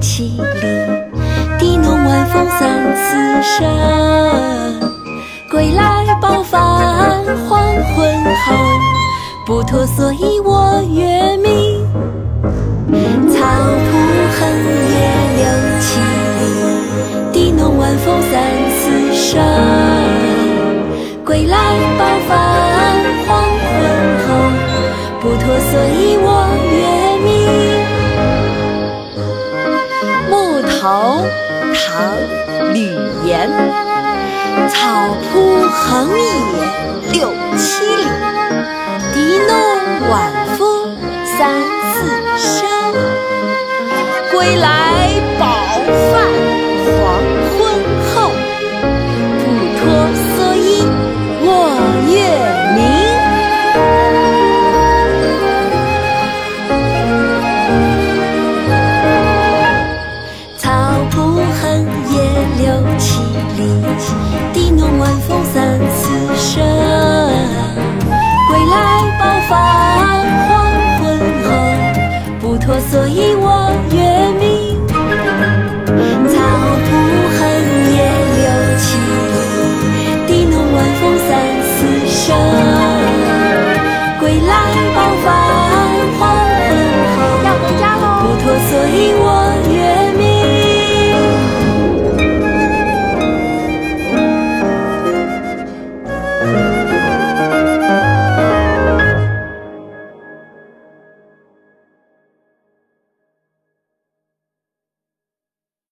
六七里，地弄晚风三四声。归来饱饭黄昏后，不脱蓑衣我月明。草铺横野六七里，地弄晚风三四声。归来饱饭黄昏后，不脱蓑衣我唐·吕岩。草铺横野六七里，笛弄晚风三四声。归来里地农晚风三四声归来饱饭黄昏后不脱蓑衣卧月明草铺横野六七里地农晚风三四声归来饱饭